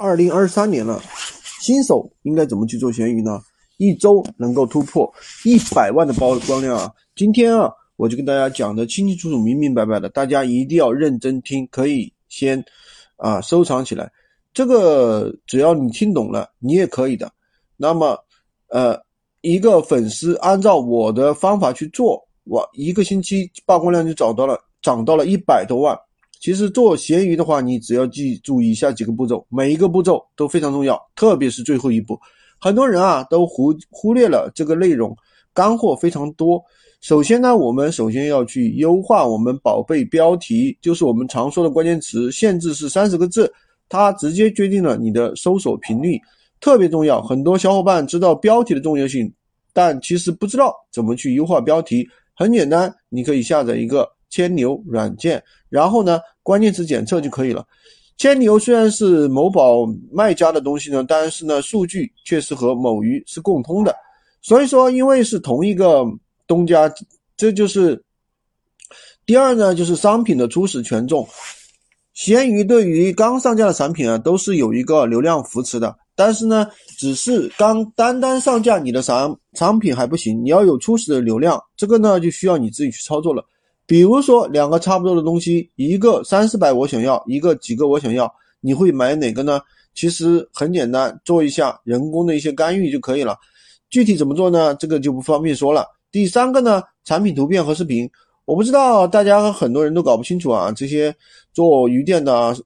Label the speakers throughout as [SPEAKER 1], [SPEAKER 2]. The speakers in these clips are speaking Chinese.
[SPEAKER 1] 二零二三年了，新手应该怎么去做闲鱼呢？一周能够突破一百万的曝光量啊！今天啊，我就跟大家讲的清清楚楚、明明白白的，大家一定要认真听，可以先啊收藏起来。这个只要你听懂了，你也可以的。那么，呃，一个粉丝按照我的方法去做，我一个星期曝光量就找到了，涨到了一百多万。其实做闲鱼的话，你只要记住以下几个步骤，每一个步骤都非常重要，特别是最后一步，很多人啊都忽忽略了这个内容，干货非常多。首先呢，我们首先要去优化我们宝贝标题，就是我们常说的关键词，限制是三十个字，它直接决定了你的搜索频率，特别重要。很多小伙伴知道标题的重要性，但其实不知道怎么去优化标题。很简单，你可以下载一个。千牛软件，然后呢，关键词检测就可以了。千牛虽然是某宝卖家的东西呢，但是呢，数据却是和某鱼是共通的。所以说，因为是同一个东家，这就是第二呢，就是商品的初始权重。闲鱼对于刚上架的产品啊，都是有一个流量扶持的，但是呢，只是刚单单上架你的产产品还不行，你要有初始的流量，这个呢，就需要你自己去操作了。比如说两个差不多的东西，一个三四百我想要，一个几个我想要，你会买哪个呢？其实很简单，做一下人工的一些干预就可以了。具体怎么做呢？这个就不方便说了。第三个呢，产品图片和视频，我不知道大家很多人都搞不清楚啊，这些做鱼店的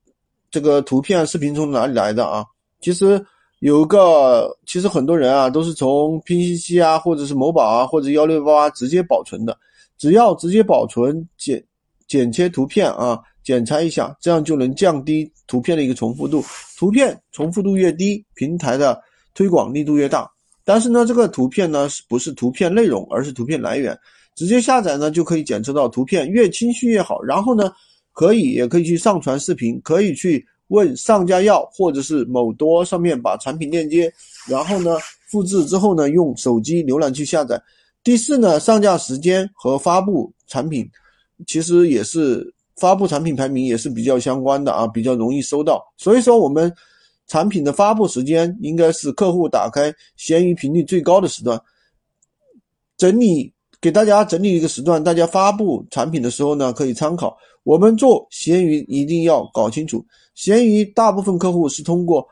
[SPEAKER 1] 这个图片、视频从哪里来的啊？其实有一个，其实很多人啊都是从拼夕夕啊，或者是某宝啊，或者幺六八八直接保存的。只要直接保存、剪剪切图片啊，检查一下，这样就能降低图片的一个重复度。图片重复度越低，平台的推广力度越大。但是呢，这个图片呢，是不是图片内容，而是图片来源。直接下载呢，就可以检测到图片越清晰越好。然后呢，可以也可以去上传视频，可以去问上家要，或者是某多上面把产品链接，然后呢，复制之后呢，用手机浏览器下载。第四呢，上架时间和发布产品，其实也是发布产品排名也是比较相关的啊，比较容易收到。所以说，我们产品的发布时间应该是客户打开闲鱼频率最高的时段。整理给大家整理一个时段，大家发布产品的时候呢，可以参考。我们做闲鱼一定要搞清楚，闲鱼大部分客户是通过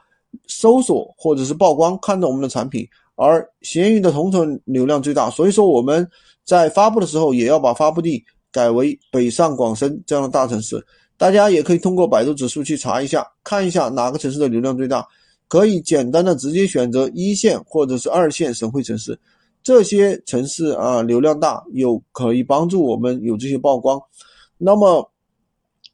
[SPEAKER 1] 搜索或者是曝光看到我们的产品。而闲鱼的同城流量最大，所以说我们在发布的时候也要把发布地改为北上广深这样的大城市。大家也可以通过百度指数去查一下，看一下哪个城市的流量最大，可以简单的直接选择一线或者是二线省会城市，这些城市啊流量大，有可以帮助我们有这些曝光。那么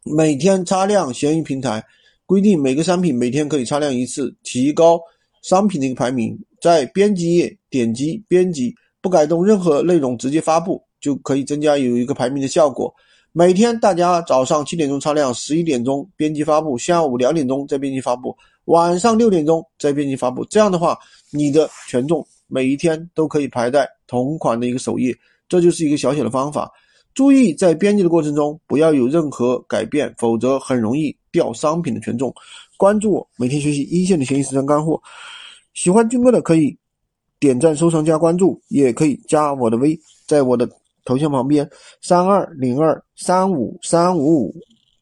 [SPEAKER 1] 每天擦亮闲鱼平台，规定每个商品每天可以擦亮一次，提高商品的一个排名。在编辑页点击编辑，不改动任何内容，直接发布就可以增加有一个排名的效果。每天大家早上七点钟擦亮，十一点钟编辑发布，下午两点钟再编辑发布，晚上六点钟再编辑发布。这样的话，你的权重每一天都可以排在同款的一个首页。这就是一个小小的方法。注意在编辑的过程中不要有任何改变，否则很容易掉商品的权重。关注我，每天学习一线的闲鱼实战干货。喜欢军哥的可以点赞、收藏、加关注，也可以加我的微，在我的头像旁边三二零二三五三五五。